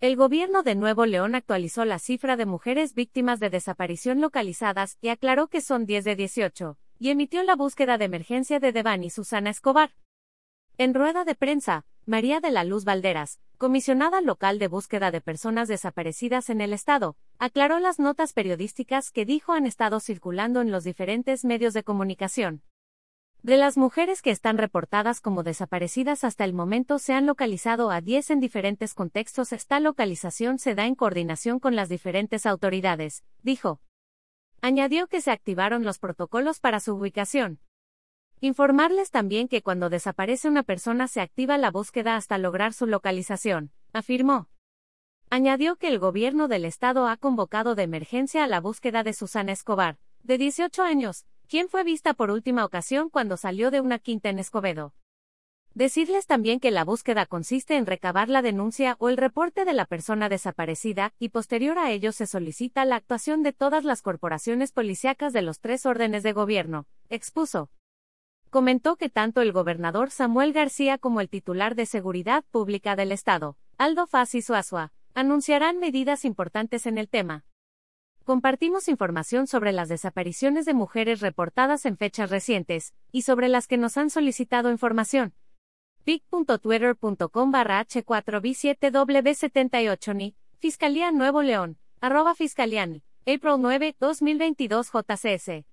El gobierno de Nuevo León actualizó la cifra de mujeres víctimas de desaparición localizadas y aclaró que son 10 de 18, y emitió la búsqueda de emergencia de Devani Susana Escobar. En rueda de prensa, María de la Luz Valderas, comisionada local de búsqueda de personas desaparecidas en el estado, aclaró las notas periodísticas que dijo han estado circulando en los diferentes medios de comunicación. De las mujeres que están reportadas como desaparecidas hasta el momento se han localizado a 10 en diferentes contextos. Esta localización se da en coordinación con las diferentes autoridades, dijo. Añadió que se activaron los protocolos para su ubicación. Informarles también que cuando desaparece una persona se activa la búsqueda hasta lograr su localización, afirmó. Añadió que el gobierno del estado ha convocado de emergencia a la búsqueda de Susana Escobar, de 18 años, quien fue vista por última ocasión cuando salió de una quinta en Escobedo. Decirles también que la búsqueda consiste en recabar la denuncia o el reporte de la persona desaparecida, y posterior a ello se solicita la actuación de todas las corporaciones policíacas de los tres órdenes de gobierno, expuso. Comentó que tanto el gobernador Samuel García como el titular de Seguridad Pública del Estado, Aldo Fassi Suazua, anunciarán medidas importantes en el tema compartimos información sobre las desapariciones de mujeres reportadas en fechas recientes, y sobre las que nos han solicitado información. pic.twitter.com barra H4B7W78NI, Fiscalía Nuevo León, arroba Fiscalian, April 9, 2022 JCS.